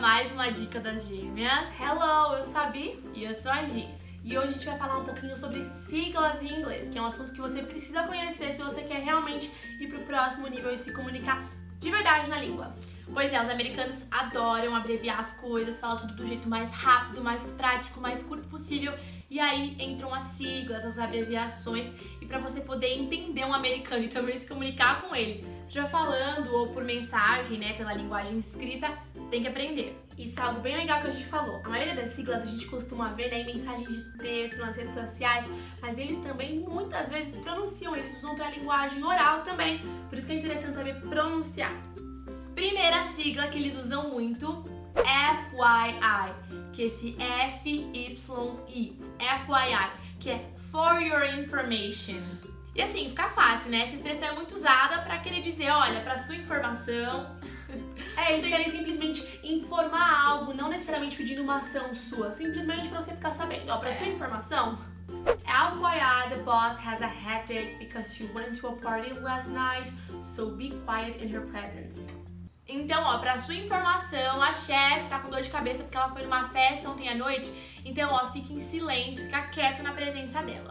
mais uma dica das gêmeas. Hello, eu sou a Bi. E eu sou a Gi. E hoje a gente vai falar um pouquinho sobre siglas em inglês, que é um assunto que você precisa conhecer se você quer realmente ir pro próximo nível e se comunicar de verdade na língua. Pois é, os americanos adoram abreviar as coisas, falar tudo do jeito mais rápido, mais prático, mais curto possível. E aí entram as siglas, as abreviações, e para você poder entender um americano e também se comunicar com ele, seja falando ou por mensagem, né, pela linguagem escrita, tem que aprender. Isso é algo bem legal que a gente falou. A maioria das siglas a gente costuma ver né, em mensagens de texto, nas redes sociais, mas eles também muitas vezes pronunciam, eles usam para linguagem oral também. Por isso que é interessante saber pronunciar. Primeira sigla que eles usam muito, FYI, que é esse F-Y-I, FYI, que é For Your Information. E assim, fica fácil, né? Essa expressão é muito usada para querer dizer, olha, para sua informação. É, eles querem simplesmente informar algo, não necessariamente pedindo uma ação sua, simplesmente para você ficar sabendo. Ó, para sua informação, FYI, the boss has a headache because she went to a party last night, so be quiet in her presence. Então, ó, pra sua informação, a chefe tá com dor de cabeça porque ela foi numa festa ontem à noite. Então, ó, fique em silêncio, fica quieto na presença dela.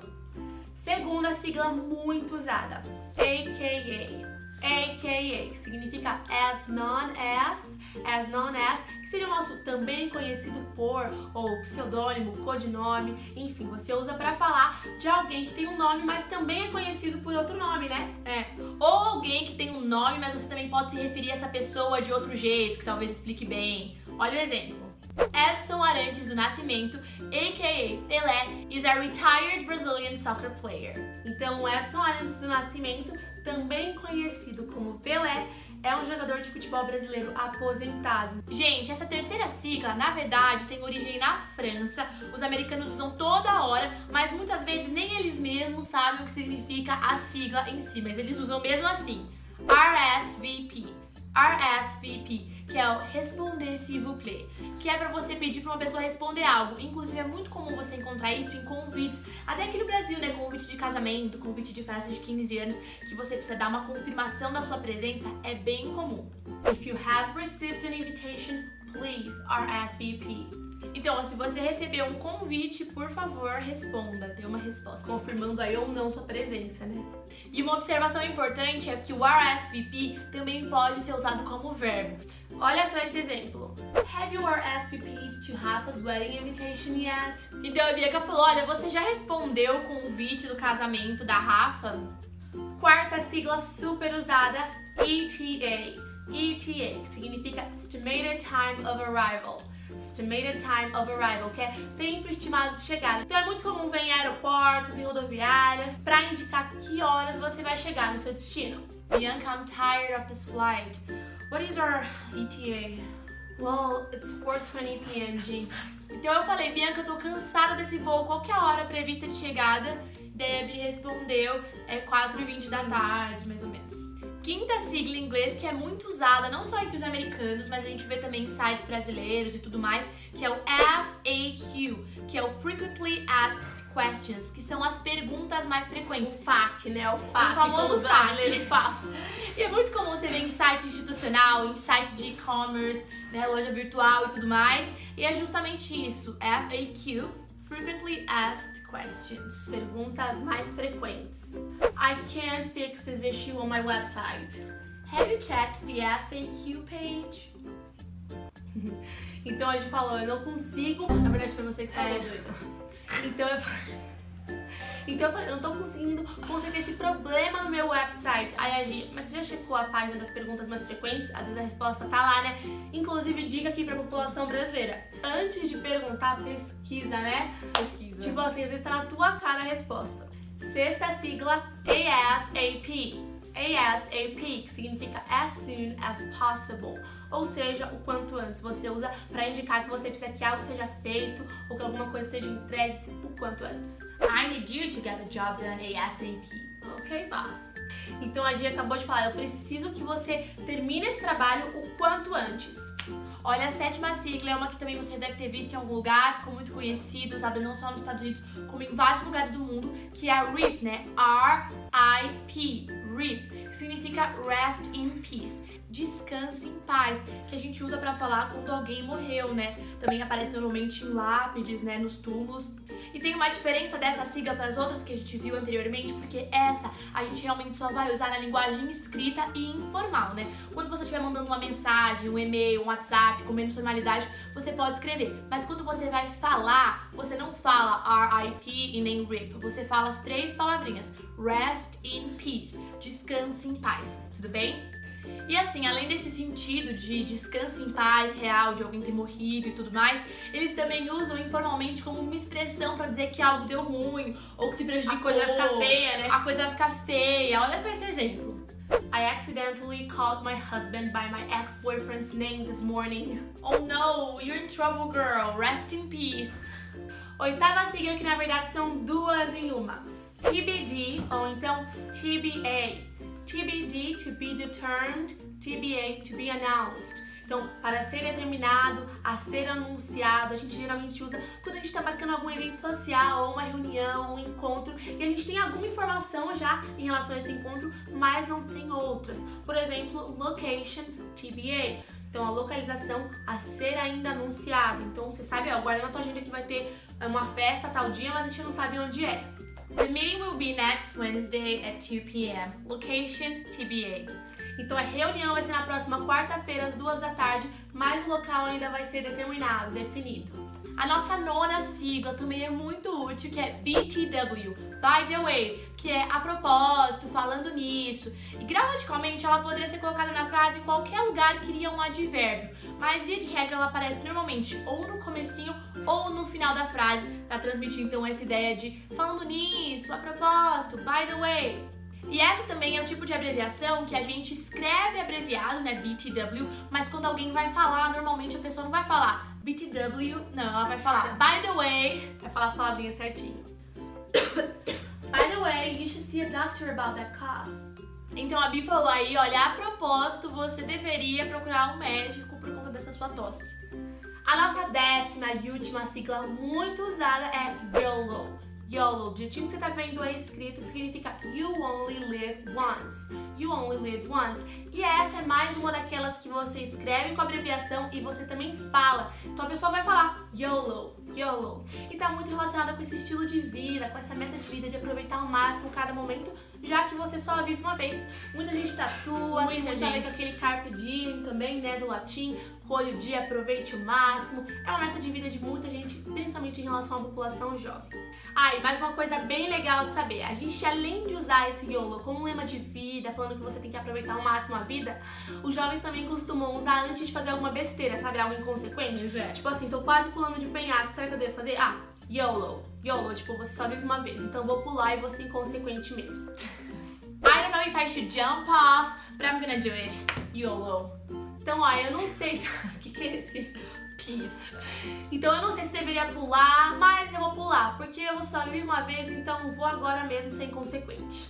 Segunda sigla muito usada, AKA. AKA, que significa as known as, as known as, que seria o nosso também conhecido por, ou pseudônimo, codinome, enfim, você usa para falar de alguém que tem um nome, mas também é conhecido por outro nome, né? É. Ou alguém que tem um nome, mas você também pode se referir a essa pessoa de outro jeito, que talvez explique bem. Olha o exemplo. Edson Arantes do Nascimento, a.k.a. Pelé, is a retired Brazilian soccer player. Então, Edson Arantes do Nascimento também conhecido como Pelé, é um jogador de futebol brasileiro aposentado. Gente, essa terceira sigla, na verdade, tem origem na França. Os americanos usam toda hora, mas muitas vezes nem eles mesmos sabem o que significa a sigla em si, mas eles usam mesmo assim. RSVP. RSVP que é o responder s'il vous plaît, que é para você pedir para uma pessoa responder algo. Inclusive é muito comum você encontrar isso em convites, até aqui no Brasil, né, convite de casamento, convite de festa de 15 anos, que você precisa dar uma confirmação da sua presença, é bem comum. If you have received an invitation, please RSVP. Então, se você recebeu um convite, por favor, responda, dê uma resposta, confirmando aí ou não sua presença, né? E uma observação importante é que o RSVP também pode ser usado como verbo. Olha só esse exemplo. Have you RSVP'd to Rafa's wedding invitation yet? Então a Bianca falou, olha, você já respondeu o convite do casamento da Rafa? Quarta sigla super usada, ETA. ETA, que significa Estimated Time of Arrival. Estimated Time of Arrival, que é tempo estimado de chegada. Então é muito comum ver em aeroportos e rodoviárias para indicar que horas você vai chegar no seu destino. Bianca, I'm tired of this flight. What is our ETA? Well, it's 4:20 p.m. G. Então eu falei, Bianca, eu tô cansada desse voo, qual que é a hora prevista de chegada? Debbie respondeu, é 4h20 da tarde, mais ou menos. Quinta sigla em inglês que é muito usada não só entre os americanos, mas a gente vê também em sites brasileiros e tudo mais, que é o FAQ, que é o Frequently Asked Questions, que são as perguntas mais frequentes. O FAQ, né? O FAQ. O famoso FAQ. E é muito comum você ver em site institucional, em site de e-commerce, né, loja virtual e tudo mais. E é justamente isso, FAQ, Frequently Asked Questions. Perguntas mais frequentes. I can't fix this issue on my website. Have you checked the FAQ page? então a gente falou, eu não consigo. Na verdade foi você que falou. É. Então eu então eu falei, eu não tô conseguindo consertar esse problema no meu website. Aí a Gi, mas você já checou a página das perguntas mais frequentes? Às vezes a resposta tá lá, né? Inclusive, dica aqui pra população brasileira. Antes de perguntar, pesquisa, né? Pesquisa. Tipo assim, às vezes tá na tua cara a resposta. Sexta sigla, ASAP. ASAP, que significa as soon as possible, ou seja, o quanto antes. Você usa para indicar que você precisa que algo seja feito ou que alguma coisa seja entregue o quanto antes. I need you to get the job done ASAP. Ok, boss. Então a Gia acabou de falar, eu preciso que você termine esse trabalho o quanto antes. Olha, a sétima sigla é uma que também você deve ter visto em algum lugar, ficou muito conhecida, usada não só nos Estados Unidos, como em vários lugares do mundo, que é a RIP, né? R-I-P. RIP, que significa Rest in Peace, descanse em paz, que a gente usa para falar quando alguém morreu, né? Também aparece normalmente em lápides, né, nos túmulos. E tem uma diferença dessa sigla para as outras que a gente viu anteriormente, porque essa a gente realmente só vai usar na linguagem escrita e informal, né? Quando você estiver mandando uma mensagem, um e-mail, um WhatsApp com menos formalidade, você pode escrever. Mas quando você vai falar, você não fala RIP e nem RIP. Você fala as três palavrinhas: Rest in Peace, descanse em paz. Tudo bem? E assim, além desse sentido de descanso em paz real, de alguém ter morrido e tudo mais, eles também usam informalmente como uma expressão para dizer que algo deu ruim ou que se prejudicou. A coisa vai ficar feia, né? A coisa vai ficar feia. Olha só esse exemplo. I accidentally called my husband by my ex-boyfriend's name this morning. Oh no, you're in trouble, girl. Rest in peace. Oitava sigla que na verdade são duas em uma. TBD ou então TBA. TBD, to be determined, TBA, to be announced. Então, para ser determinado, a ser anunciado, a gente geralmente usa quando a gente está marcando algum evento social, ou uma reunião, um encontro, e a gente tem alguma informação já em relação a esse encontro, mas não tem outras. Por exemplo, location, TBA. Então, a localização a ser ainda anunciado. Então, você sabe, ó, guarda na tua agenda que vai ter uma festa tal dia, mas a gente não sabe onde é. The meeting will be next Wednesday at 2 p.m. Location TBA. Então a reunião vai ser na próxima quarta-feira às duas da tarde, mas o local ainda vai ser determinado, definido. A nossa nona sigla também é muito útil, que é BTW, by the way, que é a propósito, falando nisso. E gramaticalmente ela poderia ser colocada na frase em qualquer lugar que iria um advérbio, mas via de regra ela aparece normalmente ou no comecinho ou no final da frase, para transmitir então essa ideia de falando nisso, a propósito, by the way. E essa também é o tipo de abreviação que a gente escreve abreviado, né, BTW, mas quando alguém vai falar, normalmente a pessoa não vai falar BTW, não, ela vai falar by the way, vai falar as palavrinhas certinho. by the way, you should see a doctor about that cough. Então a Bi falou aí, olha, a propósito, você deveria procurar um médico por conta dessa sua tosse. A nossa décima e última sigla muito usada é YOLO. YOLO, do jeitinho que você tá vendo aí escrito, significa You Only Live Once. You Only Live Once. E essa é mais uma daquelas que você escreve com abreviação e você também fala. Então a pessoa vai falar YOLO, YOLO. E tá muito relacionada com esse estilo de vida, com essa meta de vida de aproveitar ao máximo cada momento, já que você só vive uma vez. Muita gente tatua, Muita tem muito a ver com aquele carpe diem também, né, do latim. Colhe o dia, aproveite o máximo. É uma meta de vida de muita gente, principalmente em relação à população jovem. Ah, e mais uma coisa bem legal de saber. A gente, além de usar esse YOLO como um lema de vida, falando que você tem que aproveitar ao máximo a vida, os jovens também costumam usar antes de fazer alguma besteira, sabe? Algo inconsequente. É. Tipo assim, tô quase pulando de penhasco, será que eu devo fazer? Ah, YOLO. YOLO, tipo, você só vive uma vez, então vou pular e vou ser inconsequente mesmo. I don't know if I should jump off, but I'm gonna do it. YOLO. Então, ó, eu não sei se... O que, que é esse? Peace. Então eu não sei se deveria pular, mas eu vou pular, porque eu só vivo uma vez, então vou agora mesmo ser inconsequente.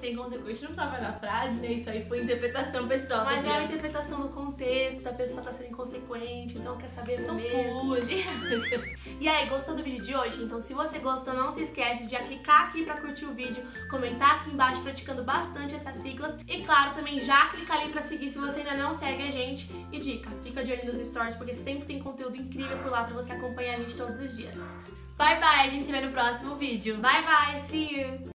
Sem consequência não tava na frase, né? Isso aí foi interpretação pessoal. Mas tá é uma vendo? interpretação do contexto, da pessoa tá sendo inconsequente, então quer saber Então mesmo. E aí, gostou do vídeo de hoje? Então se você gostou, não se esquece de clicar aqui pra curtir o vídeo, comentar aqui embaixo praticando bastante essas siglas e claro, também já clicar ali pra seguir se você ainda não segue a gente. E dica, fica de olho nos stories porque sempre tem conteúdo incrível por lá pra você acompanhar a gente todos os dias. Bye bye, a gente se vê no próximo vídeo. Bye bye, see you!